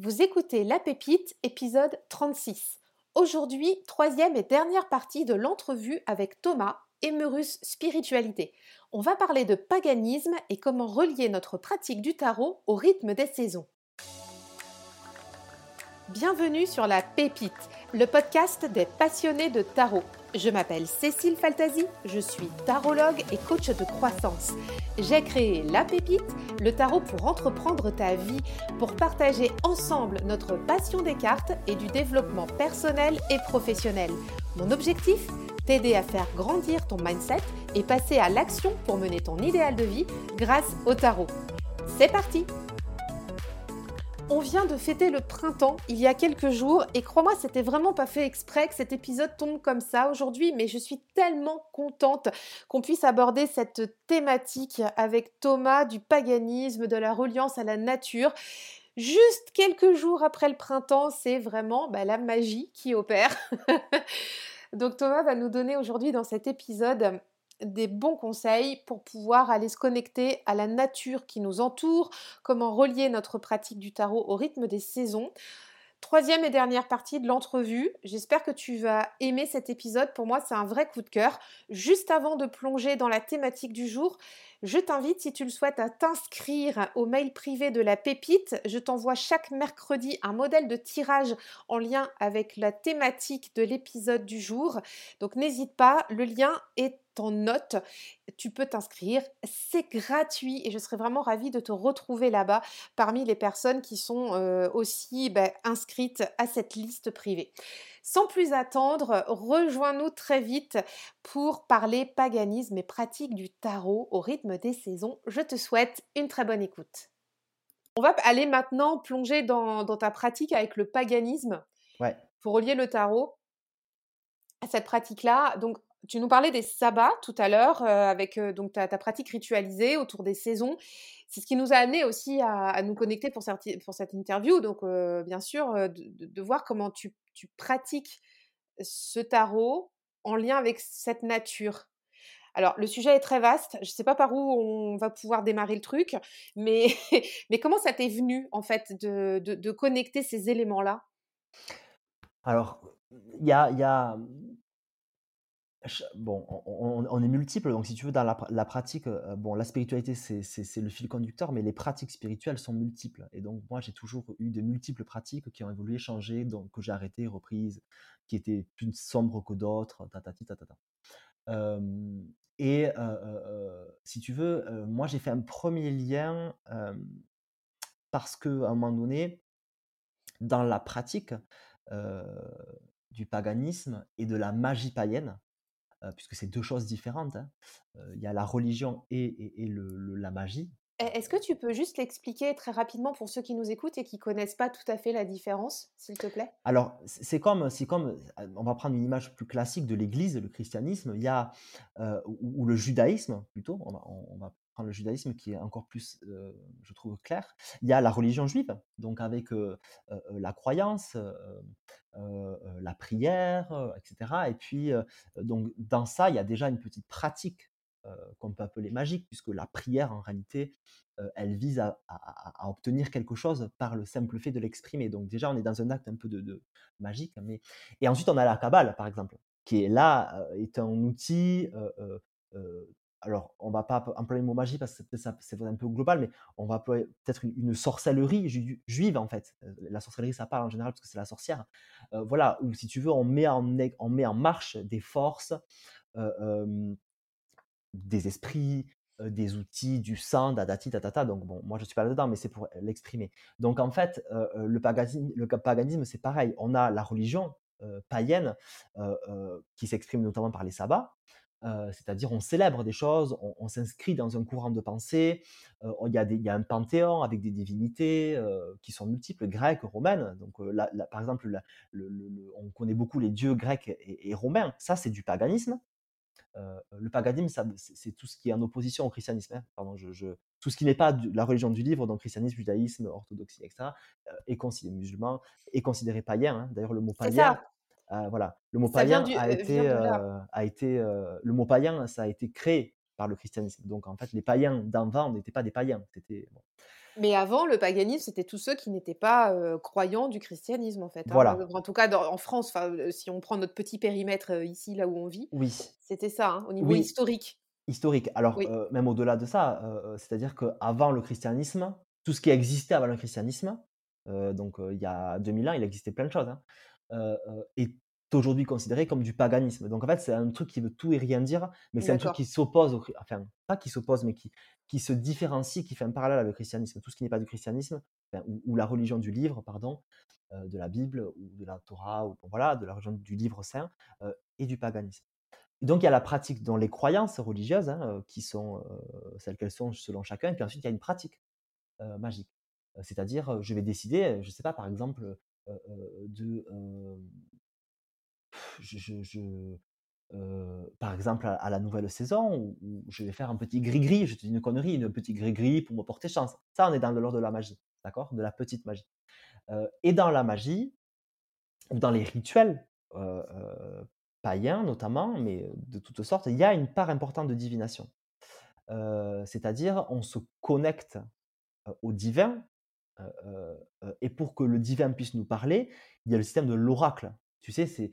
Vous écoutez La Pépite, épisode 36. Aujourd'hui, troisième et dernière partie de l'entrevue avec Thomas, Emerus Spiritualité. On va parler de paganisme et comment relier notre pratique du tarot au rythme des saisons. Bienvenue sur La Pépite, le podcast des passionnés de tarot. Je m'appelle Cécile Faltasi, je suis tarologue et coach de croissance. J'ai créé La Pépite, le tarot pour entreprendre ta vie, pour partager ensemble notre passion des cartes et du développement personnel et professionnel. Mon objectif T'aider à faire grandir ton mindset et passer à l'action pour mener ton idéal de vie grâce au tarot. C'est parti on vient de fêter le printemps il y a quelques jours et crois-moi, c'était vraiment pas fait exprès que cet épisode tombe comme ça aujourd'hui, mais je suis tellement contente qu'on puisse aborder cette thématique avec Thomas du paganisme, de la reliance à la nature. Juste quelques jours après le printemps, c'est vraiment bah, la magie qui opère. Donc Thomas va nous donner aujourd'hui dans cet épisode des bons conseils pour pouvoir aller se connecter à la nature qui nous entoure, comment relier notre pratique du tarot au rythme des saisons. Troisième et dernière partie de l'entrevue. J'espère que tu vas aimer cet épisode. Pour moi, c'est un vrai coup de cœur. Juste avant de plonger dans la thématique du jour, je t'invite, si tu le souhaites, à t'inscrire au mail privé de la pépite. Je t'envoie chaque mercredi un modèle de tirage en lien avec la thématique de l'épisode du jour. Donc n'hésite pas, le lien est en note. Tu peux t'inscrire, c'est gratuit et je serais vraiment ravie de te retrouver là-bas parmi les personnes qui sont euh, aussi bah, inscrites à cette liste privée. Sans plus attendre, rejoins-nous très vite pour parler paganisme et pratique du tarot au rythme des saisons. Je te souhaite une très bonne écoute. On va aller maintenant plonger dans, ta pratique avec le paganisme pour relier le tarot à cette pratique-là. Donc, tu nous parlais des sabbats tout à l'heure, euh, avec euh, donc ta, pratique ritualisée autour des saisons. C'est ce qui nous a amené aussi à, nous connecter pour, cette interview. Donc, euh, bien sûr, de, voir comment tu, pratiques ce tarot en lien avec cette nature alors, le sujet est très vaste. Je ne sais pas par où on va pouvoir démarrer le truc, mais, mais comment ça t'est venu, en fait, de, de, connecter ces éléments-là? Alors, il y a, Bon, on, est multiples, donc si tu veux, dans la, pratique, euh, bon, la spiritualité, c'est le fil conducteur, mais les pratiques spirituelles sont multiples. Et donc, moi, j'ai toujours eu de multiples pratiques qui ont évolué, changé, donc que j'ai arrêté, reprises, qui étaient plus sombres que d'autres, tatati, tatata. et si tu veux, moi, j'ai fait un premier lien parce qu'à un moment donné, dans la pratique du paganisme et de la magie païenne, puisque c'est deux choses différentes. Hein. Il y a la religion et, la magie. Est-ce que tu peux juste l'expliquer très rapidement pour ceux qui nous écoutent et qui connaissent pas tout à fait la différence, s'il te plaît? Alors, c'est comme, c'est comme, on va prendre une image plus classique de l'Église, le christianisme, il y a, ou, le judaïsme plutôt, on va, le judaïsme qui est encore plus, je trouve, clair. Il y a la religion juive, donc avec la croyance, la prière, etc. Et puis, donc, dans ça, il y a déjà une petite pratique qu'on peut appeler magique, puisque la prière, en réalité, elle vise à, obtenir quelque chose par le simple fait de l'exprimer. Donc déjà, on est dans un acte un peu de, magique. Mais... Et ensuite, on a la Kabbale, par exemple, qui est là, est un outil alors on va pas employer le mot magie parce que c'est un peu global, mais on va employer peut-être une, sorcellerie juive en fait. Euh, la sorcellerie, ça parle en général parce que c'est la sorcière. Euh, voilà, ou si tu veux, on met en, marche des forces, euh, des esprits, des outils, du sang, dadati, tatata. Donc bon, moi je suis pas là-dedans, mais c'est pour l'exprimer. Donc en fait, le paganisme, le paganisme c'est pareil. On a la religion païenne qui s'exprime notamment par les sabbats c'est-à-dire on célèbre des choses, on, s'inscrit dans un courant de pensée, il y, y, a un panthéon avec des divinités qui sont multiples, grecques, romaines. Donc, par exemple, on connaît beaucoup les dieux grecs et, romains. Ça, c'est du paganisme. le paganisme, c'est tout ce qui est en opposition au christianisme. Hein. Pardon, je, tout ce qui n'est pas la religion du livre, donc christianisme, judaïsme, orthodoxie, etc., est considéré musulman, est considéré païen. Hein. D'ailleurs, le mot païen, euh, voilà, le mot païen a, euh, été, euh, a été, le mot ça a été créé par le christianisme. Donc en fait, les païens d'avant n'étaient pas des païens. C'était Mais avant, le paganisme, c'était tous ceux qui n'étaient pas croyants du christianisme, en fait. Hein. Voilà. En tout cas, en France, si on prend notre petit périmètre ici, là où on vit, Oui, c'était ça, hein, au niveau oui, historique. historique. Alors, Oui, euh, même au-delà de ça, euh, euh, c'est-à-dire qu'avant le christianisme, tout ce qui existait avant le christianisme, euh, donc euh, il y a 2000 ans, il existait plein de choses, hein, euh, euh, est aujourd'hui considéré comme du paganisme. Donc en fait, c'est un truc qui veut tout et rien dire, mais c'est un truc qui s'oppose, au, enfin, pas qui s'oppose, mais qui, qui se différencie, qui fait un parallèle avec le christianisme. Tout ce qui n'est pas du christianisme, enfin, ou, ou la religion du livre, pardon, euh, de la Bible, ou de la Torah, ou voilà, de la religion du livre saint, euh, et du paganisme. Donc il y a la pratique dans les croyances religieuses, hein, euh, qui sont euh, celles qu'elles sont selon chacun, et puis ensuite il y a une pratique euh, magique. Euh, C'est-à-dire, euh, je vais décider, euh, je ne sais pas, par exemple, euh, euh, euh, je- euh, par exemple, à, la nouvelle saison, où, je vais faire un petit gris-gris, je te dis une connerie, une petite gris-gris pour me porter chance. Ça, on est dans l'ordre de la magie, d'accord? De la petite magie. Euh, et dans la magie, ou dans les rituels euh, euh, païens notamment, mais de toutes sortes, il y a une part importante de divination. Euh, C'est-à-dire, on se connecte euh, au divin, euh, euh, euh, et pour que le divin puisse nous parler, il y a le système de l'oracle. Tu sais, c'est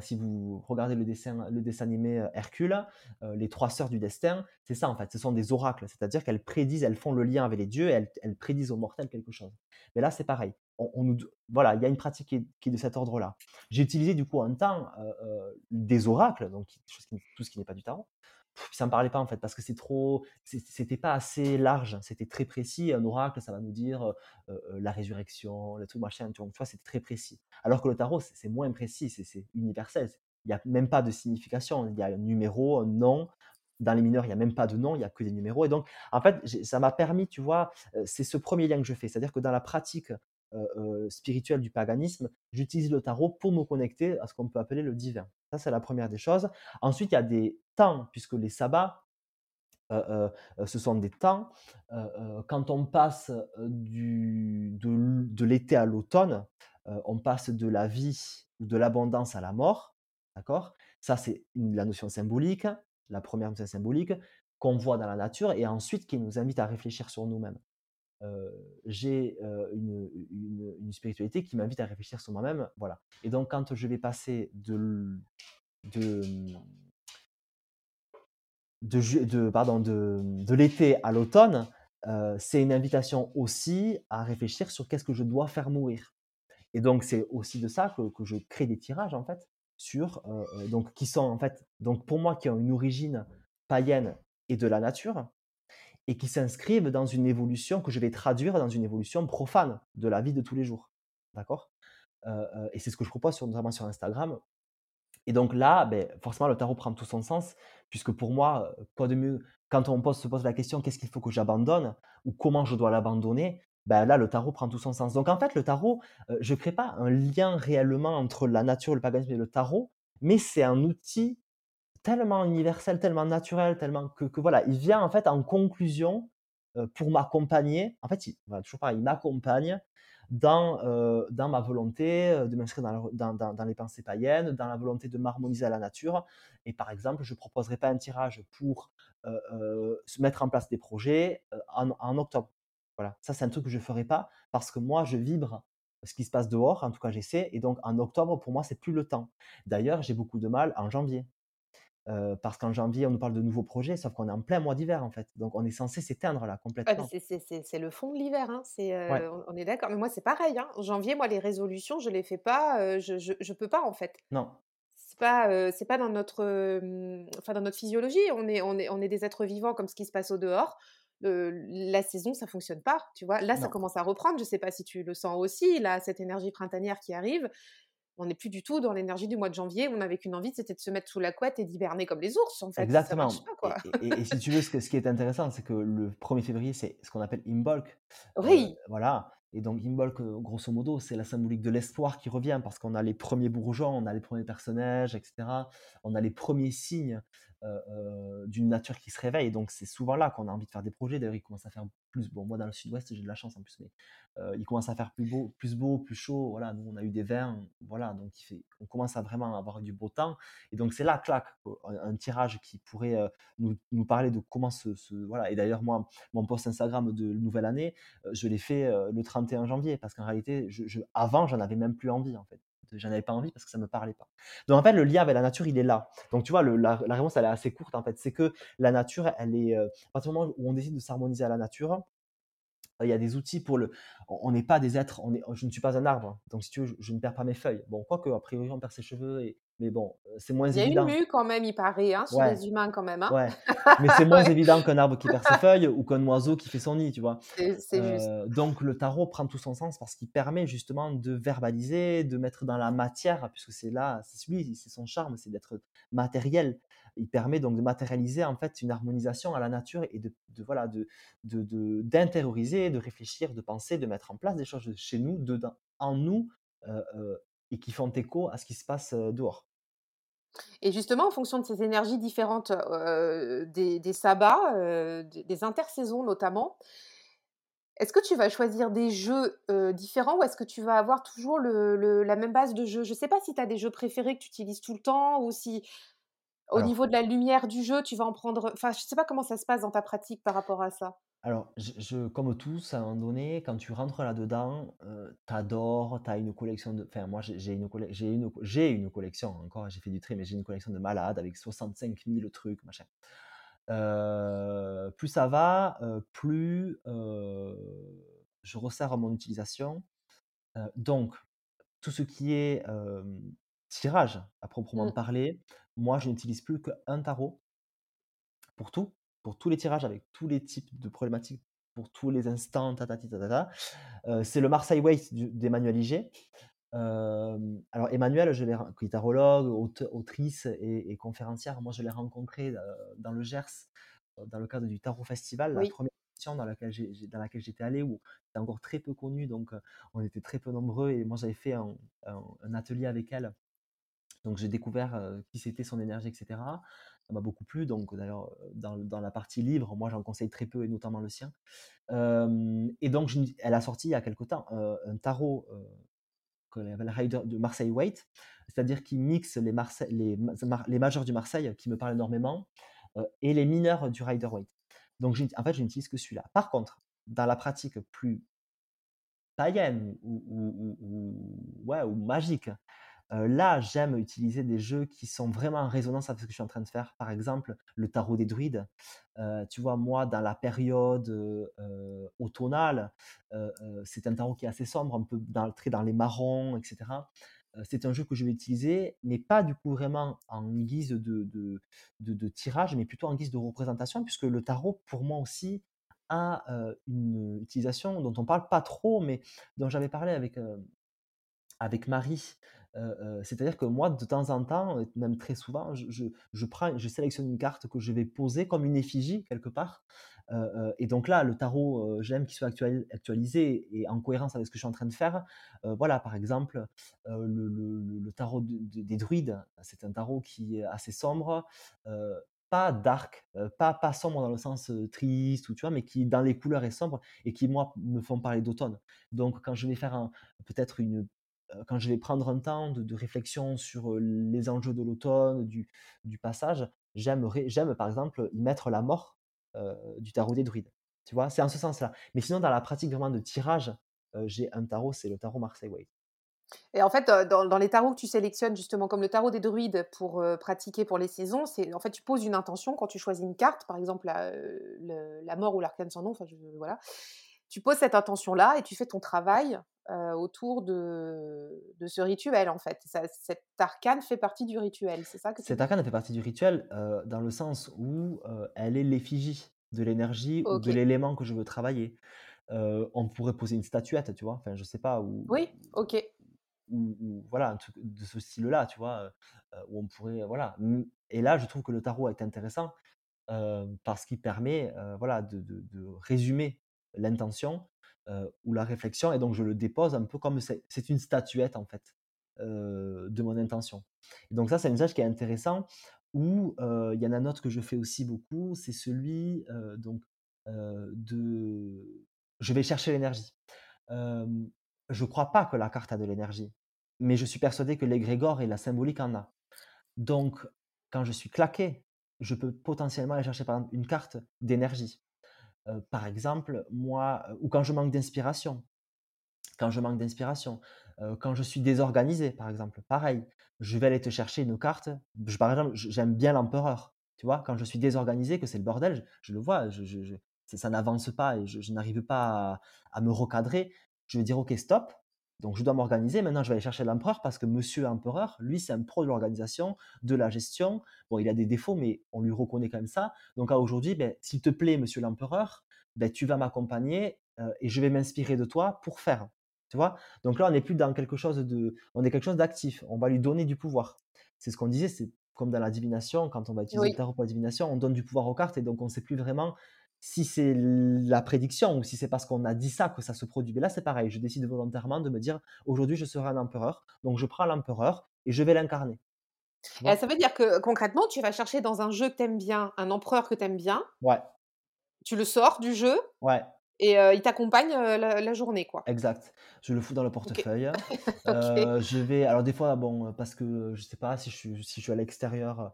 si vous regardez le dessin, le dessin animé euh, Hercule, euh, les trois sœurs du destin, c'est ça en fait, ce sont des oracles, c'est-à-dire qu'elles prédisent, elles font le lien avec les dieux et elles, elles prédisent aux mortels quelque chose. Mais là, c'est pareil. Voilà, il y a une pratique qui est, de cet ordre-là. J'ai utilisé du coup un temps euh, euh, des oracles, donc tout ce qui n'est pas du tarot, Ça me parlait pas en fait parce que c'est trop, c'était pas assez large, c'était très précis. Un oracle, ça va nous dire la résurrection, le truc machin, tu vois, c'était très précis. Alors que le tarot, c'est moins précis, c'est universel. Il n'y a même pas de signification. Il y a un numéro, un nom. Dans les mineurs, il n'y a même pas de nom, il n'y a que des numéros. Et donc, en fait, ça m'a permis, tu vois, c'est ce premier lien que je fais. C'est-à-dire que dans la pratique spirituelle du paganisme, j'utilise le tarot pour me connecter à ce qu'on peut appeler le divin. Ça, c'est la première des choses. Ensuite, il y a des temps, puisque les sabbats, ce sont des temps. quand on passe de, l'été à l'automne, on passe de la vie ou de l'abondance à la mort. D'accord? Ça, c'est la notion symbolique, la première notion symbolique qu'on voit dans la nature et ensuite qui nous invite à réfléchir sur nous-mêmes. J'ai une, spiritualité qui m'invite à réfléchir sur moi-même. Voilà. Et donc, quand je vais passer de, de, de, ju- de, l'été à l'automne, c'est une invitation aussi à réfléchir sur qu'est-ce que je dois faire mourir. Et donc, c'est aussi de ça que, je crée des tirages, en fait, sur, donc, qui sont, en fait, donc, pour moi, qui ont une origine païenne et de la nature, et qui s'inscrivent dans une évolution que je vais traduire dans une évolution profane de la vie de tous les jours. D'accord? Euh, euh, Et c'est ce que je propose notamment sur Instagram, et donc là, ben, forcément, le tarot prend tout son sens, puisque pour moi, quoi de mieux, quand on pose, se pose la question qu'est-ce qu'il faut que j'abandonne ou comment je dois l'abandonner, ben là, le tarot prend tout son sens. Donc en fait, le tarot, euh, je ne crée pas un lien réellement entre la nature, le paganisme et le tarot, mais c'est un outil tellement universel, tellement naturel, tellement que, voilà, il vient en fait en conclusion euh, pour m'accompagner. En fait, il, toujours pareil, il m'accompagne dans, euh, dans ma volonté euh, de m'inscrire dans, dans, dans- les pensées païennes, dans la volonté de m'harmoniser à la nature. Et par exemple, je ne proposerai pas un tirage pour se mettre en place des projets en, en octobre. Voilà, ça c'est un truc que je ne ferai pas parce que moi, je vibre ce qui se passe dehors, en tout cas j'essaie, et donc en octobre, pour moi, c'est plus le temps. D'ailleurs, j'ai beaucoup de mal en janvier. Parce qu'en janvier, on nous parle de nouveaux projets, sauf qu'on est en plein mois d'hiver, en fait. Donc on est censé s'éteindre là, complètement. c'est le fond de l'hiver, hein, Ouais, on est d'accord. Mais moi, c'est pareil, hein. En janvier, moi, les résolutions, je les fais pas, je je je peux pas, en fait. non, C'est pas, c'est pas dans notre, hem, enfin, dans notre physiologie. On est on est on est des êtres vivants comme ce qui se passe au dehors. La saison, ça fonctionne pas, tu vois? Là, ça commence à reprendre. Je sais pas si tu le sens aussi, là, cette énergie printanière qui arrive. On n'est plus du tout dans l'énergie du mois de janvier on avait qu'une envie, c'était de se mettre sous la couette et d'hiberner comme les ours, en fait. Ça exactement. pas, quoi. Et et et et si tu veux, ce que ce qui est intéressant, c'est que le 1er février, c'est ce qu'on appelle Imbolc. Heu, Oui! voilà et donc Imbolc, heu, grosso modo, c'est la symbolique de l'espoir qui revient parce qu'on a les premiers bourgeons, on a les premiers personnages et cetera. On a les premiers signes, d'une nature qui se réveille. Donc c'est souvent là qu'on a envie de faire des projets. D'ailleurs, il commence à faire plus. Bon, moi dans le sud-ouest, j'ai de la chance en plus, mais il commence à faire plus beau, plus beau, plus chaud. Voilà, nous on a eu des vins, voilà, donc fait, on commence à vraiment avoir du beau temps. Et donc c'est là, clac, un, tirage qui pourrait nous, nous, parler de comment se, voilà. Et d'ailleurs moi, mon post Instagram de nouvelle année, je l'ai fait le 31 janvier parce qu'en réalité, avant, j'en avais même plus envie en fait j'en avais pas envie parce que ça me parlait pas. Donc en fait, le lien avec la nature, il est là. Donc tu vois, la, réponse, elle est assez courte en fait. C'est que la nature, elle est, à partir du moment où on décide de s'harmoniser à la nature, il y a des outils pour le. On n'est pas des êtres. On est, je ne suis pas un arbre. Donc, si tu veux, je, ne perds pas mes feuilles. Bon, quoique, a priori, on perd ses cheveux. Et, mais bon, c'est moins évident. Il y a une mue quand même, il paraît, hein, sur les humains quand même. Hein. Ouais. Mais c'est moins évident qu'un arbre qui perd ses feuilles ou qu'un oiseau qui fait son nid, tu vois. C'est juste. Donc, le tarot prend tout son sens parce qu'il permet justement de verbaliser, de mettre dans la matière, puisque c'est là, c'est lui, c'est son charme, c'est d'être matériel il permet donc de matérialiser en fait une harmonisation à la nature et de, voilà de d'intérioriser, de, réfléchir, de penser, de mettre en place des choses chez nous, dedans, en nous, et qui font écho à ce qui se passe dehors. Et justement, en fonction de ces énergies différentes des, des, sabbats, des, intersaisons notamment, est-ce que tu vas choisir des jeux différents ou est-ce que tu vas avoir toujours le, la même base de jeu Je ne sais pas si tu as des jeux préférés que tu utilises tout le temps ou si au niveau de la lumière du jeu, tu vas en prendre. Enfin, je ne sais pas comment ça se passe dans ta pratique par rapport à ça. Alors, je, comme tous, à un moment donné, quand tu rentres là-dedans, euh, t'adores, tu as une collection de. Enfin, moi, j'ai une, j'ai une, une collection, encore, j'ai fait du tri, mais j'ai une collection de malades avec 65 000 trucs, machin. Euh, plus ça va, euh, plus euh, je resserre mon utilisation. donc, tout ce qui est tirage à proprement mmh. parler, moi, je n'utilise plus qu'un tarot pour tout, pour tous les tirages avec tous les types de problématiques, pour tous les instants, tatati, tatata. Euh, c'est le Marseille Waite d'Emmanuel Iger. alors Emmanuel, je l'ai qui est tarologue, autrice et, conférencière. Moi, je l'ai rencontré dans le Gers, dans le cadre du Tarot Festival, la première dans laquelle dans laquelle j'étais allé, où c'était encore très peu connu, donc on était très peu nombreux. Et moi, j'avais fait un, atelier avec elle donc j'ai découvert qui c'était son énergie, etc. Ça m'a beaucoup plu. Donc d'ailleurs, dans, la partie livre, moi j'en conseille très peu, et notamment le sien. et donc elle a sorti il y a quelque temps un tarot qu'elle appelle Rider de Marseille Waite, c'est-à-dire qui mixe les, les, majeurs du Marseille, qui me parlent énormément, et les mineurs du Rider Waite. Donc en fait, je n'utilise que celui-là. Par contre, dans la pratique plus païenne ou, ou, ouais, ou magique, là, j'aime utiliser des jeux qui sont vraiment en résonance avec ce que je suis en train de faire. Par exemple, le tarot des druides. tu vois, moi, dans la période automnale, c'est un tarot qui est assez sombre, un peu dans, très dans les marrons, etc. c'est un jeu que je vais utiliser, mais pas du coup vraiment en guise de, de, tirage, mais plutôt en guise de représentation, puisque le tarot, pour moi aussi, a une utilisation dont on parle pas trop, mais dont j'avais parlé avec, avec Marie c'est-à-dire que moi, de temps en temps, même très souvent, je, prends, je sélectionne une carte que je vais poser comme une effigie quelque part. et donc là, le tarot, j'aime qu'il soit actualisé et en cohérence avec ce que je suis en train de faire. voilà, par exemple, le, tarot des druides, c'est un tarot qui est assez sombre, pas dark, pas, pas sombre dans le sens triste, ou, tu vois, mais qui dans les couleurs est sombre et qui, moi, me font parler d'automne. Donc, quand je vais faire peut-être une quand je vais prendre un temps de, réflexion sur les enjeux de l'automne, du, passage, j'aime par exemple y mettre la mort du tarot des druides. Tu vois, c'est en ce sens-là. Mais sinon, dans la pratique vraiment de tirage, j'ai un tarot, c'est le tarot Marseille Way. Et en fait, dans, les tarots que tu sélectionnes, justement, comme le tarot des druides pour pratiquer pour les saisons, c'est en fait, tu poses une intention quand tu choisis une carte, par exemple la mort ou l'arcane sans nom, enfin, voilà. Tu poses cette intention-là et tu fais ton travail autour de, de, ce rituel, en fait. Ça, cet arcane fait partie du rituel, c'est ça que Cet arcane fait partie du rituel dans le sens où elle est l'effigie de l'énergie ou de l'élément que je veux travailler. on pourrait poser une statuette, tu vois, enfin, je sais pas. Où, oui, ok. Ou, voilà, un truc de ce style-là, tu vois, où on pourrait, voilà. Et là, je trouve que le tarot est intéressant parce qu'il permet, voilà, de, de, de résumer l'intention ou la réflexion, et donc je le dépose un peu comme c'est une statuette en fait de mon intention. Et donc ça, c'est un usage qui est intéressant Ou il y en a un autre que je fais aussi beaucoup, c'est celui donc de je vais chercher l'énergie. je ne crois pas que la carte a de l'énergie, mais je suis persuadé que l'égrégore et la symbolique en a. Donc, quand je suis claqué, je peux potentiellement aller chercher par exemple une carte d'énergie. Par exemple, moi, ou quand je manque d'inspiration, quand je manque d'inspiration, quand je suis désorganisé, par exemple, pareil, je vais aller te chercher une carte. Par exemple, j'aime bien l'empereur. Tu vois, quand je suis désorganisé, que c'est le bordel, je, le vois, ça, n'avance pas et je, n'arrive pas à, me recadrer. Je vais dire, OK, stop. Donc, je dois m'organiser. Maintenant, je vais aller chercher l'empereur parce que monsieur empereur, lui, c'est un pro de l'organisation, de la gestion. Bon, il a des défauts, mais on lui reconnaît quand même ça. Donc, à aujourd'hui, ben, s'il te plaît, monsieur l'empereur, ben, tu vas m'accompagner et je vais m'inspirer de toi pour faire. Tu vois? Donc là, on n'est plus dans quelque chose de, on est quelque chose d'actif. On va lui donner du pouvoir. C'est ce qu'on disait, c'est comme dans la divination, quand on va utiliser le tarot pour la divination, on donne du pouvoir aux cartes et donc on ne sait plus vraiment si c'est la prédiction ou si c'est parce qu'on a dit ça que ça se produit. Mais là, c'est pareil. Je décide volontairement de me dire aujourd'hui, je serai un empereur. Donc, je prends l'empereur et je vais l'incarner. Ça veut dire que concrètement, tu vas chercher dans un jeu que tu aimes bien, un empereur que tu aimes bien. Ouais. Tu le sors du jeu. Ouais. Et il t'accompagne la, journée, quoi. Exact. Je le fous dans le portefeuille. je vais, alors des fois, bon, parce que je sais pas si je suis, si je suis à l'extérieur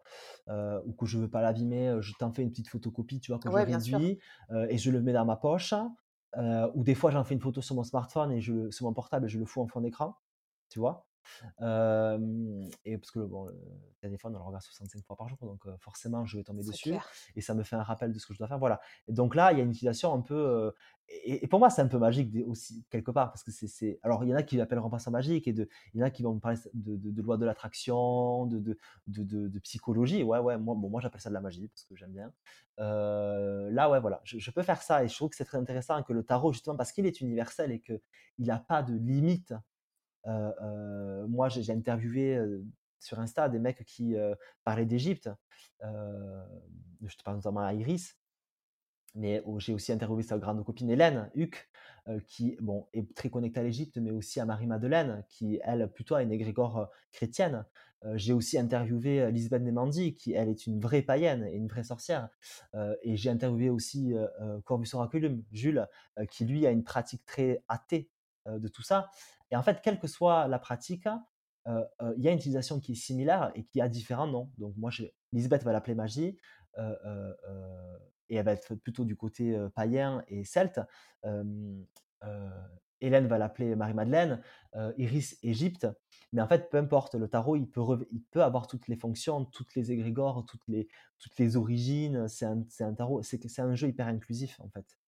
ou que je veux pas l'abîmer, je t'en fais une petite photocopie, tu vois, que je réduis et je le mets dans ma poche. ou des fois, j'en fais une photo sur mon smartphone et je, sur mon portable et je le fous en fond d'écran, tu vois et parce que bon, le téléphone, on le regarde 65 fois par jour, donc forcément, je vais tomber dessus. Et ça me fait un rappel de ce que je dois faire. Voilà. Et donc là, il y a une utilisation un peu. et, pour moi, c'est un peu magique aussi, quelque part, parce que c'est. Alors, il y en a qui l'appellent remplaçant magique, et de, il y en a qui vont me parler de, de, loi de l'attraction, de, de, de, psychologie. Ouais, ouais, moi, bon, moi j'appelle ça de la magie, parce que j'aime bien. là, ouais, voilà, je, je, peux faire ça, et je trouve que c'est très intéressant que le tarot, justement, parce qu'il est universel et qu'il n'a pas de limite moi, j'ai interviewé sur Insta des mecs qui parlaient d'Égypte. je te parle notamment à Iris, mais j'ai aussi interviewé sa grande copine Hélène Huc, qui bon, est très connectée à l'Égypte, mais aussi à Marie-Madeleine, qui, elle, plutôt a une égrégore chrétienne. j'ai aussi interviewé Lisbeth Nemandi, qui, elle, est une vraie païenne et une vraie sorcière. et j'ai interviewé aussi Corbus Oraculum, Jules, qui, lui, a une pratique très athée de tout ça. Et en fait, quelle que soit la pratique, il y a une utilisation qui est similaire et qui a différents noms. Donc moi, je, Lisbeth va l'appeler magie, et elle va être plutôt du côté païen et celte. Hélène va l'appeler Marie-Madeleine, Iris Égypte. Mais en fait, peu importe, le tarot, il peut, avoir toutes les fonctions, toutes les égrégores, toutes les, toutes les origines. C'est un, un, tarot, c'est un jeu hyper inclusif en fait.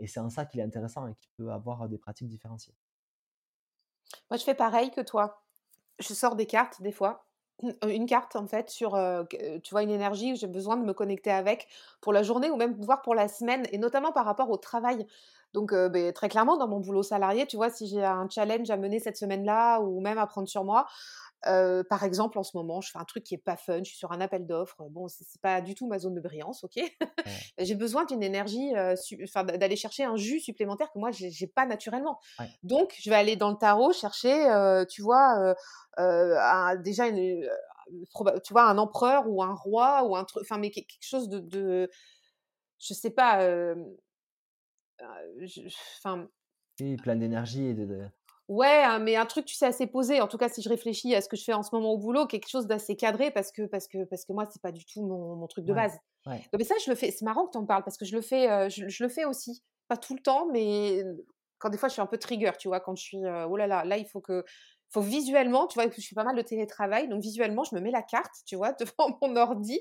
et c'est en ça qu'il est intéressant et qu'il peut avoir des pratiques différenciées. Moi, je fais pareil que toi. Je sors des cartes des fois. Une carte, en fait, sur, tu vois, une énergie où j'ai besoin de me connecter avec pour la journée ou même voir pour la semaine, et notamment par rapport au travail. Donc, ben, très clairement, dans mon boulot salarié, tu vois, si j'ai un challenge à mener cette semaine-là ou même à prendre sur moi, par exemple, en ce moment, je fais un truc qui est pas fun, je suis sur un appel d'offres. Bon, c'est pas du tout ma zone de brillance, ok? J'ai besoin d'une énergie, enfin, d'aller chercher un jus supplémentaire que moi, j'ai pas naturellement. Donc, je vais aller dans le tarot chercher, tu vois, déjà tu vois, un empereur ou un roi ou un truc, enfin, mais quelque chose de, de je sais pas, enfin. oui, plein d'énergie et de, Ouais, hein, mais un truc, tu sais, assez posé. En tout cas, si je réfléchis à ce que je fais en ce moment au boulot, quelque chose d'assez cadré parce que, parce que, parce que moi, c'est pas du tout mon, truc de base. mais ça, je le fais. C'est marrant que tu en parles parce que je le fais, je, le fais aussi. Pas tout le temps, mais quand des fois, je suis un peu trigger, tu vois, quand je suis, oh là là, là, il faut que, faut visuellement, tu vois, je fais pas mal de télétravail, donc visuellement, je me mets la carte, tu vois, devant mon ordi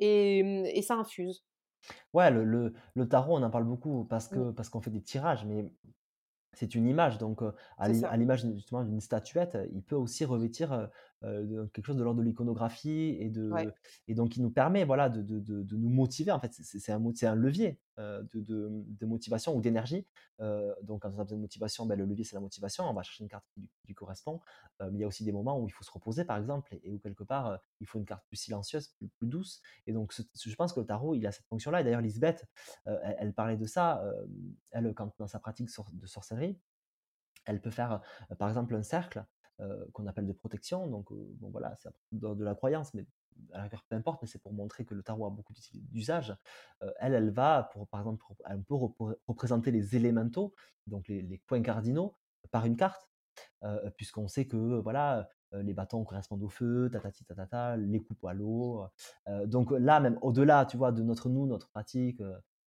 et, et ça infuse. Ouais, le, le, le, tarot, on en parle beaucoup parce mmh. que parce qu'on fait des tirages, mais c'est une image. Donc, à l'image justement d'une statuette, il peut aussi revêtir quelque chose de l'ordre de l'iconographie et, de, et donc il nous permet voilà, de, de, de nous motiver. En fait, c'est un, un levier de, motivation ou d'énergie. donc, quand on a besoin de motivation, ben, le levier, c'est la motivation. On va chercher une carte qui, lui correspond. mais il y a aussi des moments où il faut se reposer, par exemple, et, où quelque part, il faut une carte plus silencieuse, plus, douce. Et donc, je pense que le tarot, il a cette fonction-là. Et d'ailleurs, Lisbeth, elle, parlait de ça. elle, quand, dans sa pratique de sorcellerie, elle peut faire, par exemple, un cercle qu'on appelle de protection. Donc, bon, voilà, c'est de, la croyance, mais peu importe, mais c'est pour montrer que le tarot a beaucoup d'usages. elle, elle va, pour, par exemple, un peu représenter les élémentaux, donc les, points cardinaux, par une carte, puisqu'on sait que voilà, les bâtons correspondent au feu, tatati tatata, les coupes à l'eau. donc là, même au-delà, tu vois, de notre nous, notre pratique,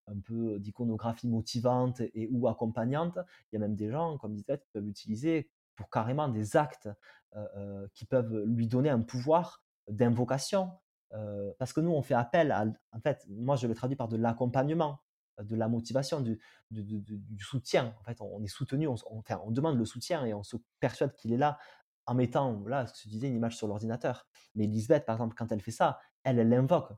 un peu d'iconographie motivante et, ou accompagnante, il y a même des gens, comme disait, qui peuvent l'utiliser pour carrément des actes qui peuvent lui donner un pouvoir d'invocation. parce que nous, on fait appel à, en fait, moi je le traduis par de l'accompagnement, de la motivation, du, du, soutien. En fait, on, est soutenu, on, enfin, on demande le soutien et on se persuade qu'il est là en mettant, là, ce que je disais, une image sur l'ordinateur. Mais Lisbeth, par exemple, quand elle fait ça, elle, elle invoque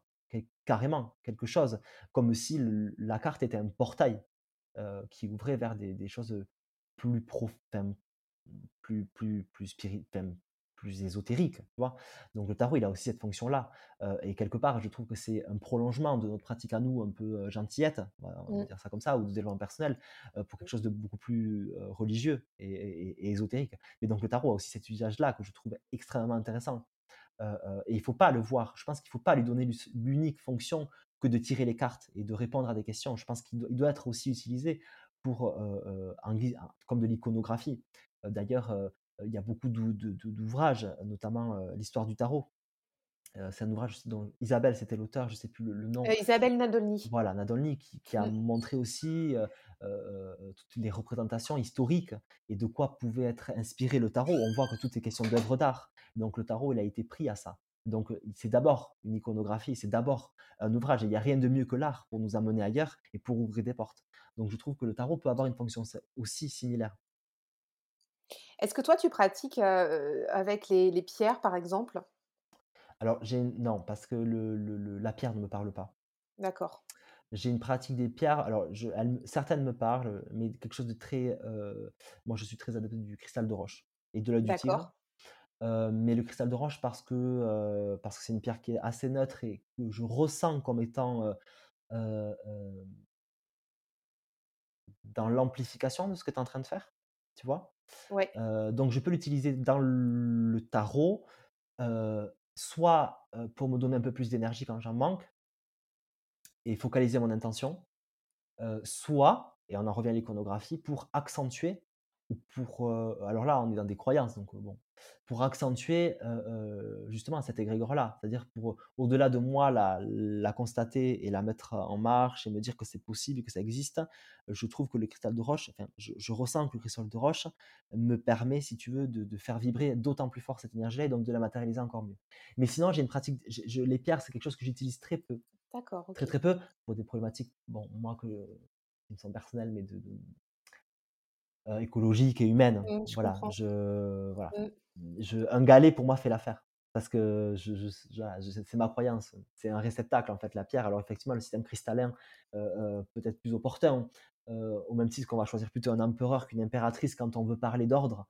carrément quelque chose, comme si la carte était un portail qui ouvrait vers des, choses plus profondes, plus, plus, plus spirituelles, plus ésotériques, tu vois? Donc le tarot, il a aussi cette fonction-là. et quelque part, je trouve que c'est un prolongement de notre pratique à nous, un peu gentillette, on va, mmh. dire ça comme ça, ou de développement personnel, pour quelque chose de beaucoup plus religieux et, ésotérique. Mais donc le tarot a aussi cet usage-là que je trouve extrêmement intéressant. et il ne faut pas le voir. Je pense qu'il ne faut pas lui donner l'unique fonction que de tirer les cartes et de répondre à des questions. Je pense qu'il doit, être aussi utilisé pour, comme de l'iconographie. D'ailleurs, il y a beaucoup d'ouvrages, notamment l'histoire du tarot. c'est un ouvrage dont Isabelle, c'était l'auteur, je ne sais plus le, nom. Isabelle Nadolny. Voilà, Nadolny, qui, a mmh. montré aussi toutes les représentations historiques et de quoi pouvait être inspiré le tarot. On voit que toutes ces questions d'œuvres d'art. Donc le tarot, il a été pris à ça. Donc c'est d'abord une iconographie, c'est d'abord un ouvrage. Et il n'y a rien de mieux que l'art pour nous amener ailleurs et pour ouvrir des portes. Donc je trouve que le tarot peut avoir une fonction aussi similaire. Est-ce que toi, tu pratiques avec les, pierres, par exemple? Alors, non, parce que la pierre ne me parle pas. D'accord. J'ai une pratique des pierres. Alors, certaines me parlent, mais quelque chose de très. moi, je suis très adepte du cristal de roche et de l'œil du tigre. mais le cristal de roche parce que parce que c'est une pierre qui est assez neutre et que je ressens comme étant dans l'amplification de ce que tu es en train de faire, tu vois? Donc je peux l'utiliser dans le tarot, soit pour me donner un peu plus d'énergie quand j'en manque et focaliser mon intention, soit, et on en revient à l'iconographie, pour accentuer pour, alors là, on est dans des croyances, donc bon, pour accentuer justement cet égrégore-là, c'est-à-dire pour, au-delà de moi, la, la, constater et la mettre en marche et me dire que c'est possible, que ça existe, je trouve que le cristal de roche, enfin, je, ressens que le cristal de roche me permet, si tu veux, de, faire vibrer d'autant plus fort cette énergie-là et donc de la matérialiser encore mieux. Mais sinon, j'ai une pratique, je, les pierres, c'est quelque chose que j'utilise très peu. D'accord. Très très peu pour des problématiques, bon, moi que qui me sont personnelles, mais de euh, écologique et humaine. Mmh, voilà, je, voilà. Mmh. Je, un galet pour moi fait l'affaire parce que je, c'est ma croyance. C'est un réceptacle en fait la pierre. Alors effectivement le système cristallin euh, euh, peut être plus opportun. au même titre qu'on va choisir plutôt un empereur qu'une impératrice quand on veut parler d'ordre.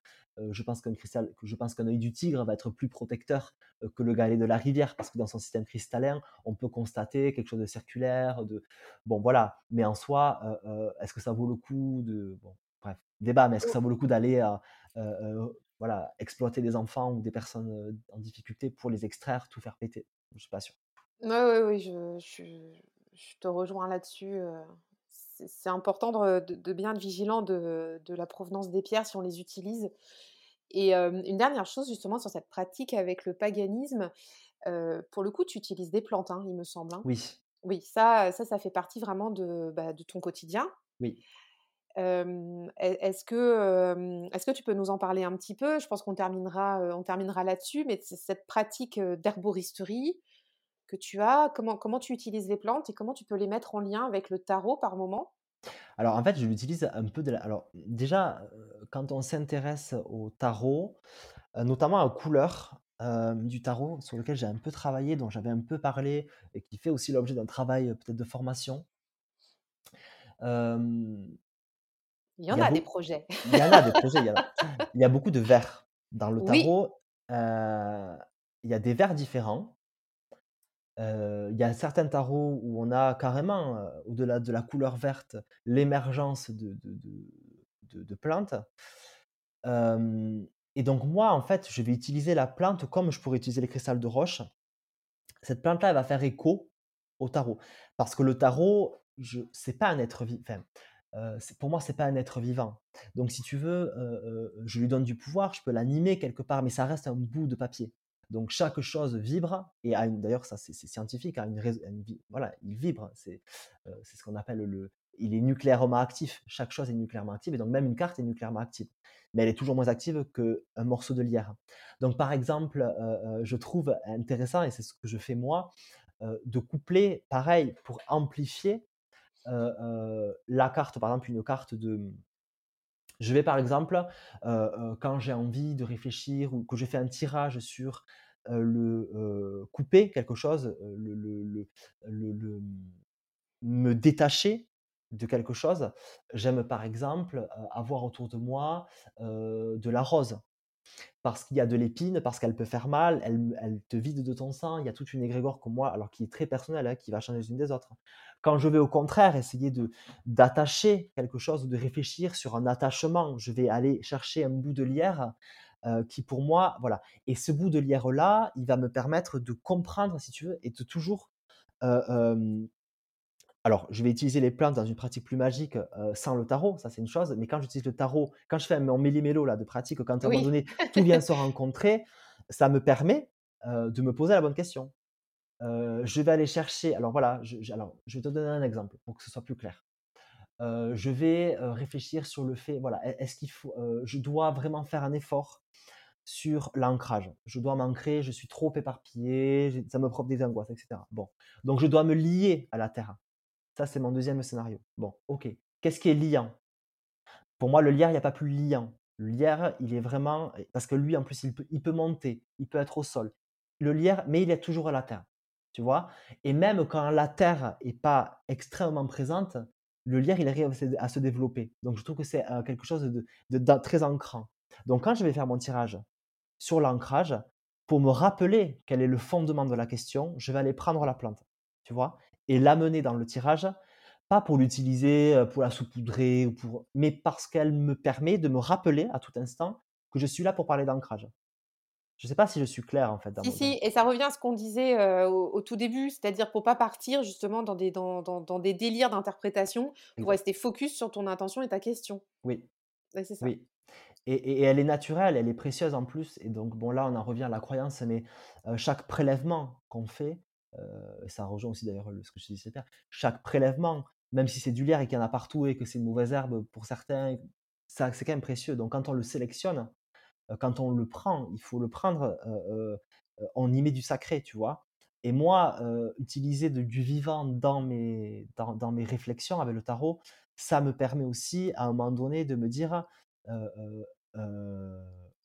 je pense qu'un cristal, je pense qu'un œil du tigre va être plus protecteur que le galet de la rivière parce que dans son système cristallin, on peut constater quelque chose de circulaire, de bon voilà. Mais en soi, est-ce que ça vaut le coup de bon, bref, débat, mais est-ce que ça vaut le coup d'aller voilà, exploiter des enfants ou des personnes en difficulté pour les extraire, tout faire péter? Je ne suis pas sûr. Oui, oui, oui, je, je, te rejoins là-dessus. C'est important de, bien être vigilant de, la provenance des pierres si on les utilise. Et une dernière chose justement sur cette pratique avec le paganisme, pour le coup, tu utilises des plantes, hein, il me semble. Hein. Oui. Oui, ça, ça, ça fait partie vraiment de, bah, de ton quotidien. Oui est-ce que, est-ce que tu peux nous en parler un petit peu? Je pense qu'on terminera, terminera là-dessus, mais cette pratique d'herboristerie que tu as, comment, comment tu utilises les plantes et comment tu peux les mettre en lien avec le tarot par moment? Alors en fait, je l'utilise un peu de Alors déjà, quand on s'intéresse au tarot, notamment aux couleurs du tarot, sur lequel j'ai un peu travaillé, dont j'avais un peu parlé, et qui fait aussi l'objet d'un travail peut-être de formation. Il y en a, des projets. Il y en a des projets. Il y a, beaucoup de vers. Dans le tarot, il y a des vers différents. il y a certains tarots où on a carrément, au-delà de la couleur verte, l'émergence de, de, plantes. et donc moi, en fait, je vais utiliser la plante comme je pourrais utiliser les cristals de roche. cette plante-là, elle va faire écho au tarot. Parce que le tarot, je c'est pas un être vivant. Enfin, euh, pour moi, c'est pas un être vivant. Donc, si tu veux, euh, euh, je lui donne du pouvoir, je peux l'animer quelque part, mais ça reste un bout de papier. Donc, chaque chose vibre, et d'ailleurs, ça c'est scientifique, une, voilà, il vibre, c'est ce qu'on appelle le. Il est nucléairement actif, chaque chose est nucléairement active, et donc même une carte est nucléairement active. Mais elle est toujours moins active qu'un morceau de lierre. Donc, par exemple, je trouve intéressant, et c'est ce que je fais moi, de coupler, pareil, pour amplifier la carte, par exemple, une carte de. Je vais par exemple, quand j'ai envie de réfléchir ou que je fais un tirage sur le couper quelque chose, le, le, le, me détacher de quelque chose, j'aime par exemple avoir autour de moi de la rose parce qu'il y a de l'épine, parce qu'elle peut faire mal, elle, te vide de ton sang, il y a toute une égrégore comme moi, alors qui est très personnelle, hein, qui va changer les unes des autres. Quand je vais au contraire essayer de d'attacher quelque chose de réfléchir sur un attachement, je vais aller chercher un bout de lierre euh, qui pour moi, voilà. Et ce bout de lierre-là, il va me permettre de comprendre, si tu veux, et de toujours euh, alors, je vais utiliser les plantes dans une pratique plus magique sans le tarot, ça c'est une chose, mais quand j'utilise le tarot, quand je fais mon méli-mélo là, de pratique, quand à un moment donné tout vient se rencontrer, ça me permet de me poser la bonne question. je vais aller chercher, alors voilà, je, alors, je vais te donner un exemple pour que ce soit plus clair. je vais réfléchir sur le fait, voilà, est-ce qu'il faut, je dois vraiment faire un effort sur l'ancrage. Je dois m'ancrer, je suis trop éparpillé, ça me provoque des angoisses, etc. Bon, donc je dois me lier à la terre. Ça, c'est mon deuxième scénario. Bon, ok. Qu'est-ce qui est liant? Pour moi, le lierre, il n'y a pas plus liant. Le lierre, il est vraiment. Parce que lui, en plus, il peut, monter, il peut être au sol. Le lierre, mais il est toujours à la terre. Tu vois? Et même quand la terre n'est pas extrêmement présente, le lierre, il arrive à se développer. Donc, je trouve que c'est euh, quelque chose de, de, très ancrant. Donc, quand je vais faire mon tirage sur l'ancrage, pour me rappeler quel est le fondement de la question, je vais aller prendre la plante. Tu vois? Et l'amener dans le tirage, pas pour l'utiliser, pour la saupoudrer, ou pour... mais parce qu'elle me permet de me rappeler à tout instant que je suis là pour parler d'ancrage. Je ne sais pas si je suis clair en fait. si, si, et ça revient à ce qu'on disait au, tout début, c'est-à-dire pour pas partir justement dans des, dans, dans, des délires d'interprétation, pour rester focus sur ton intention et ta question. Oui. c'est ça. Oui. Et, et, elle est naturelle, elle est précieuse en plus. Et donc, bon, là, on en revient à la croyance, mais chaque prélèvement qu'on fait, ça rejoint aussi d'ailleurs ce que je disais, chaque prélèvement, même si c'est du lierre et qu'il y en a partout et que c'est une mauvaise herbe pour certains, c'est quand même précieux. Donc quand on le sélectionne, quand on le prend, il faut le prendre, on y met du sacré, tu vois. Et moi, utiliser du vivant dans mes, dans, mes réflexions avec le tarot, ça me permet aussi à un moment donné de me dire,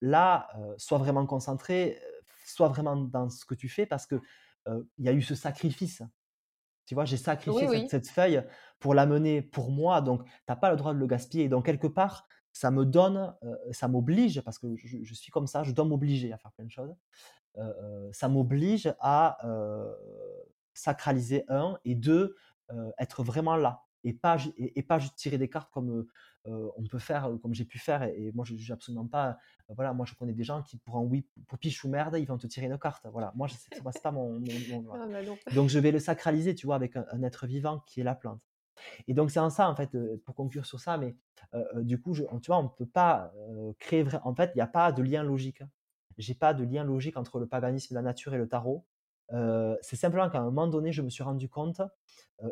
là, sois vraiment concentré, sois vraiment dans ce que tu fais parce que il y a eu ce sacrifice. Tu vois, j'ai sacrifié Cette, feuille pour l'amener pour moi, donc tu n'as pas le droit de le gaspiller. Donc, quelque part, ça me donne, ça m'oblige, parce que je, suis comme ça, je dois m'obliger à faire plein de choses. ça m'oblige à sacraliser un et deux, être vraiment là et pas, et, pas juste tirer des cartes comme on peut faire, comme j'ai pu faire. Et, moi, je ne juge absolument pas. voilà, moi, je connais des gens qui, pour un oui, pour piche ou merde, ils vont te tirer une carte. Voilà, moi, ce n'est pas mon. Ah, bah donc, je vais le sacraliser, tu vois, avec un, être vivant qui est la plante. Et donc, c'est en ça, en fait, pour conclure sur ça, mais du coup, je, tu vois, on ne peut pas créer. Vrai, en fait, il n'y a pas de lien logique. J'ai pas de lien logique entre le paganisme, la nature et le tarot c'est simplement qu'à un moment donné, je me suis rendu compte,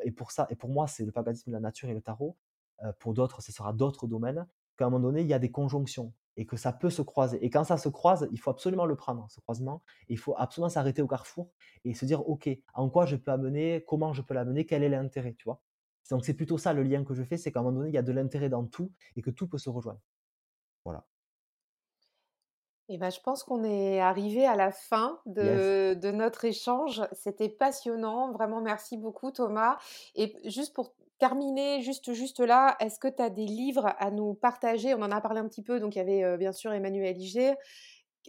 et pour ça, et pour moi, c'est le paganisme la nature et le tarot. pour d'autres, ce sera d'autres domaines. Qu'à un moment donné, il y a des conjonctions et que ça peut se croiser. Et quand ça se croise, il faut absolument le prendre, ce croisement. il faut absolument s'arrêter au carrefour et se dire, ok, en quoi je peux amener, comment je peux l'amener, quel est l'intérêt, tu vois? Donc c'est plutôt ça le lien que je fais, c'est qu'à un moment donné, il y a de l'intérêt dans tout et que tout peut se rejoindre. Voilà. Eh ben, je pense qu'on est arrivé à la fin de, de notre échange. C'était passionnant. Vraiment, merci beaucoup, Thomas. Et juste pour terminer, juste, juste là, est-ce que tu as des livres à nous partager? On en a parlé un petit peu. Donc, il y avait euh, bien sûr Emmanuel Iger.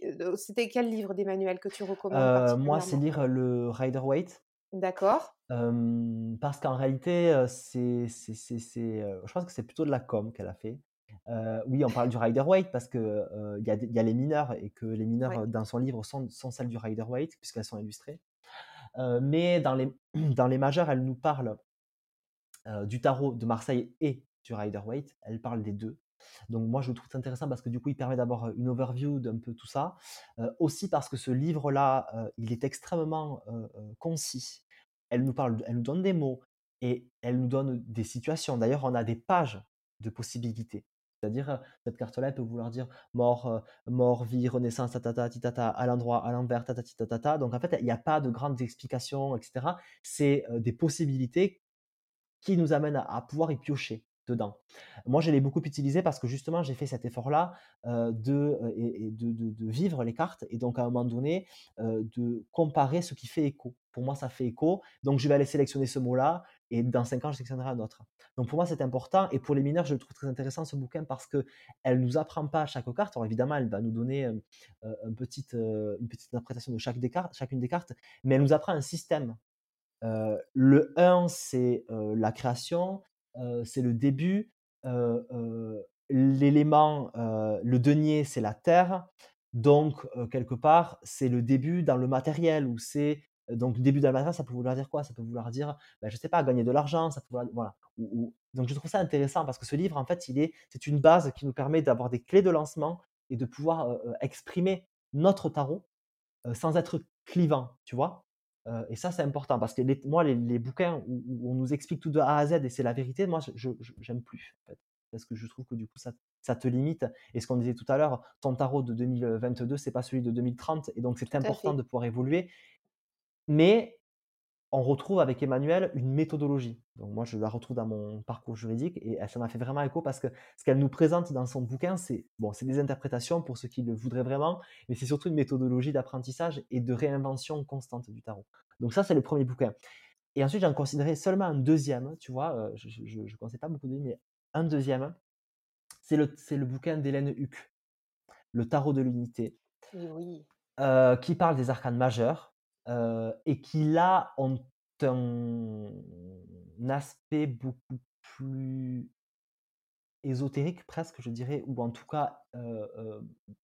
Euh, c'était quel livre d'Emmanuel que tu recommandes euh, Moi, c'est lire le Rider Waite. D'accord. parce qu'en réalité, c'est, c'est, je pense que c'est plutôt de la com qu'elle a fait oui, on parle du Rider Waite parce qu'il il y, a les mineurs et que les mineurs dans son livre sont, celles du Rider Waite puisqu'elles sont illustrées. mais dans les, dans les majeures, elle nous parle du tarot de Marseille et du Rider-Waite. Elle parle des deux. Donc moi, je trouve ça intéressant parce que du coup, il permet d'avoir une overview d'un peu tout ça. aussi parce que ce livre-là, il est extrêmement concis. Elle nous parle, elle nous donne des mots et elle nous donne des situations. D'ailleurs, on a des pages de possibilités. C'est-à-dire, cette carte-là, peut vouloir dire mort, mort, vie, renaissance, tatata, titata, à l'endroit, à l'envers, tatati, tatata. Donc en fait, il n'y a pas de grandes explications, etc. C'est des possibilités qui nous amènent à pouvoir y piocher dedans. Moi, je l'ai beaucoup utilisé parce que justement, j'ai fait cet effort-là de, vivre les cartes et donc à un moment donné, de comparer ce qui fait écho. Pour moi, ça fait écho. Donc, je vais aller sélectionner ce mot-là et dans cinq ans, je sélectionnerai un autre. Donc, pour moi, c'est important. Et pour les mineurs, je le trouve très intéressant ce bouquin parce qu'elle ne nous apprend pas chaque carte. Alors, évidemment, elle va nous donner un petite, une petite interprétation de chaque des cartes, chacune des cartes, mais elle nous apprend un système. le 1, c'est la création c'est le début. L'élément, le denier, c'est la terre. Donc, quelque part, c'est le début dans le matériel ou c'est donc le début matériel, ça peut vouloir dire quoi? Ça peut vouloir dire, ben, je sais pas, gagner de l'argent, ça peut vouloir, voilà. donc je trouve ça intéressant parce que ce livre, en fait, il est, c'est une base qui nous permet d'avoir des clés de lancement et de pouvoir exprimer notre tarot sans être clivant, tu vois? Et ça, c'est important parce que moi, les, bouquins où, on nous explique tout de A à Z et c'est la vérité, moi, je j'aime plus. En fait, parce que je trouve que du coup, ça, ça te limite. Et ce qu'on disait tout à l'heure, ton tarot de 2022, c'est pas celui de 2030. Et donc, c'est important de pouvoir évoluer. Mais on retrouve avec Emmanuel une méthodologie. Donc moi, je la retrouve dans mon parcours juridique et ça m'a fait vraiment écho parce que ce qu'elle nous présente dans son bouquin, c'est bon, c'est des interprétations pour ceux qui le voudraient vraiment, mais c'est surtout une méthodologie d'apprentissage et de réinvention constante du tarot. Donc ça, c'est le premier bouquin. Et ensuite, j'en considérais seulement un deuxième, tu vois, euh, je ne conseille pas beaucoup de mais un deuxième, c'est le, le bouquin d'Hélène Huck, Le tarot de l'unité, oui. Euh, qui parle des arcanes majeurs et qui là ont un aspect beaucoup plus ésotérique presque, je dirais, ou en tout cas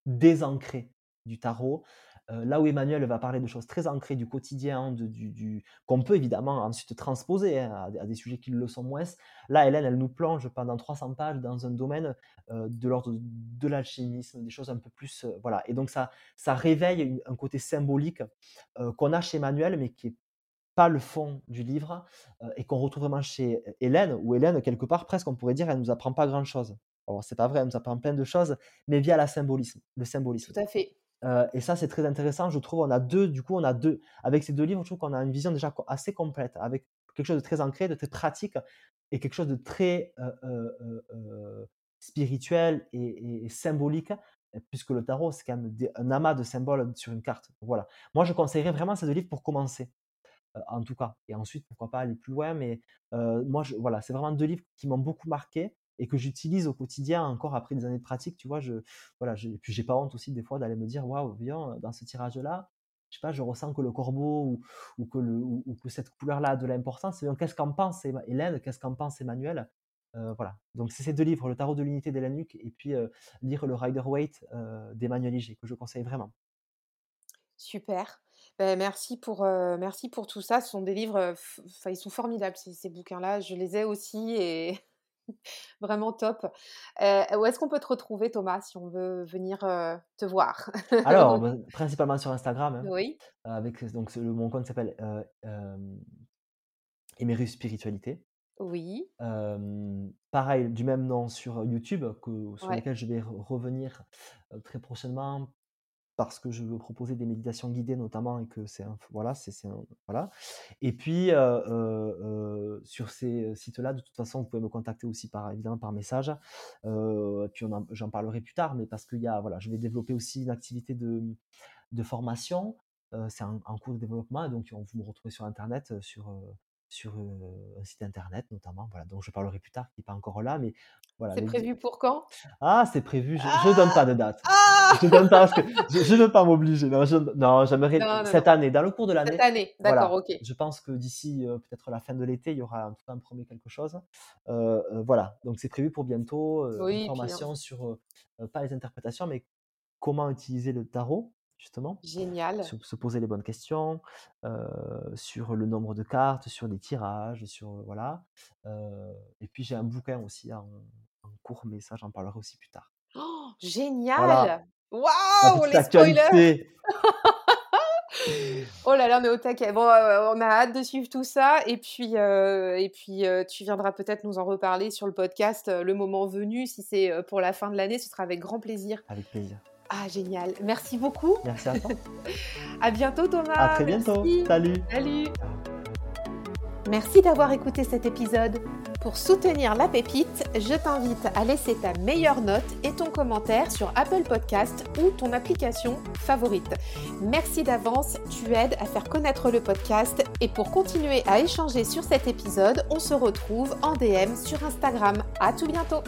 désancré du tarot. Là où Emmanuel va parler de choses très ancrées du quotidien, de, du, qu'on peut évidemment ensuite transposer hein, à, des sujets qui le sont moins. Là, Hélène, elle nous plonge pendant 300 pages dans un domaine de l'ordre de l'alchimisme, des choses un peu plus. voilà. Et donc, ça, ça réveille un côté symbolique qu'on a chez Emmanuel, mais qui est pas le fond du livre et qu'on retrouve vraiment chez Hélène, où Hélène, quelque part, presque, on pourrait dire, elle nous apprend pas grand-chose. Alors, c'est pas vrai, elle nous apprend plein de choses, mais via la symbolisme, le symbolisme. Tout à fait et ça, c'est très intéressant. Je trouve, on a deux, du coup, on a deux, avec ces deux livres, je trouve qu'on a une vision déjà assez complète, avec quelque chose de très ancré, de très pratique, et quelque chose de très spirituel et, symbolique, puisque le tarot, c'est quand même un amas de symboles sur une carte. Voilà. Moi, je conseillerais vraiment ces deux livres pour commencer, en tout cas. Et ensuite, pourquoi pas aller plus loin, mais moi, voilà, c'est vraiment deux livres qui m'ont beaucoup marqué et que j'utilise au quotidien encore après des années de pratique, tu vois, je, voilà, et puis j'ai pas honte aussi des fois d'aller me dire, waouh, viens, dans ce tirage-là, je sais pas, je ressens que le corbeau ou, que, cette couleur-là a de l'importance. Qu'est-ce qu'en pense Hélène Qu'est-ce qu'en pense Emmanuel? Euh, Voilà. Donc, c'est ces deux livres, Le Tarot de l'unité d'Hélène Luc et puis euh, lire Le Rider Waite euh, d'Emmanuel Liger, que je conseille vraiment. Super. Ben, merci, pour, merci pour tout ça. Ce sont des livres, ils sont formidables, ces, ces bouquins-là. Je les ai aussi et Vraiment top. où est-ce qu'on peut te retrouver, Thomas, si on veut venir te voir? Alors, bah, principalement sur Instagram. Hein, oui. avec, donc, mon compte s'appelle euh, Emerus Spiritualité. Oui. pareil, du même nom sur YouTube, que, sur lequel je vais revenir très prochainement parce que je veux proposer des méditations guidées notamment et que c'est voilà c'est voilà. Et puis sur ces sites-là de toute façon vous pouvez me contacter aussi par évidemment par message. Puis j'en parlerai plus tard mais parce qu'il y a voilà je vais développer aussi une activité de, de formation. C'est en, cours de développement et donc vous me retrouvez sur internet sur sur un site internet notamment. Voilà, donc je parlerai plus tard, qui n'est pas encore là, mais voilà. C'est prévu pour quand? Ah, c'est prévu. Je ne donne pas de date. Ah je donne pas parce que je ne veux pas m'obliger. Non, non j'aimerais cette année, dans le cours de l'année. Cette année, d'accord, ok. Je pense que d'ici peut-être la fin de l'été, il y aura en tout cas un premier quelque chose. voilà, donc c'est prévu pour bientôt. une formation sur pas les interprétations, mais comment utiliser le tarot justement. Génial. Se poser les bonnes questions, sur le nombre de cartes, sur les tirages, sur, voilà. et puis j'ai un bouquin aussi en en cours, mais ça, j'en parlerai aussi plus tard. Oh, Voilà, génial! Waouh, petite les spoilers! Oh là là, on est au taquet. Bon, on a hâte de suivre tout ça et puis, et puis, tu viendras peut-être nous en reparler sur le podcast, le moment venu. Si c'est, pour la fin de l'année, ce sera avec grand plaisir. Avec plaisir. Ah génial, merci beaucoup. Merci à toi. À bientôt Thomas. À très bientôt. Merci. Salut. Salut. Merci d'avoir écouté cet épisode. Pour soutenir la pépite, je t'invite à laisser ta meilleure note et ton commentaire sur Apple Podcast ou ton application favorite. Merci d'avance, tu aides à faire connaître le podcast et pour continuer à échanger sur cet épisode, on se retrouve en DM sur Instagram. À tout bientôt.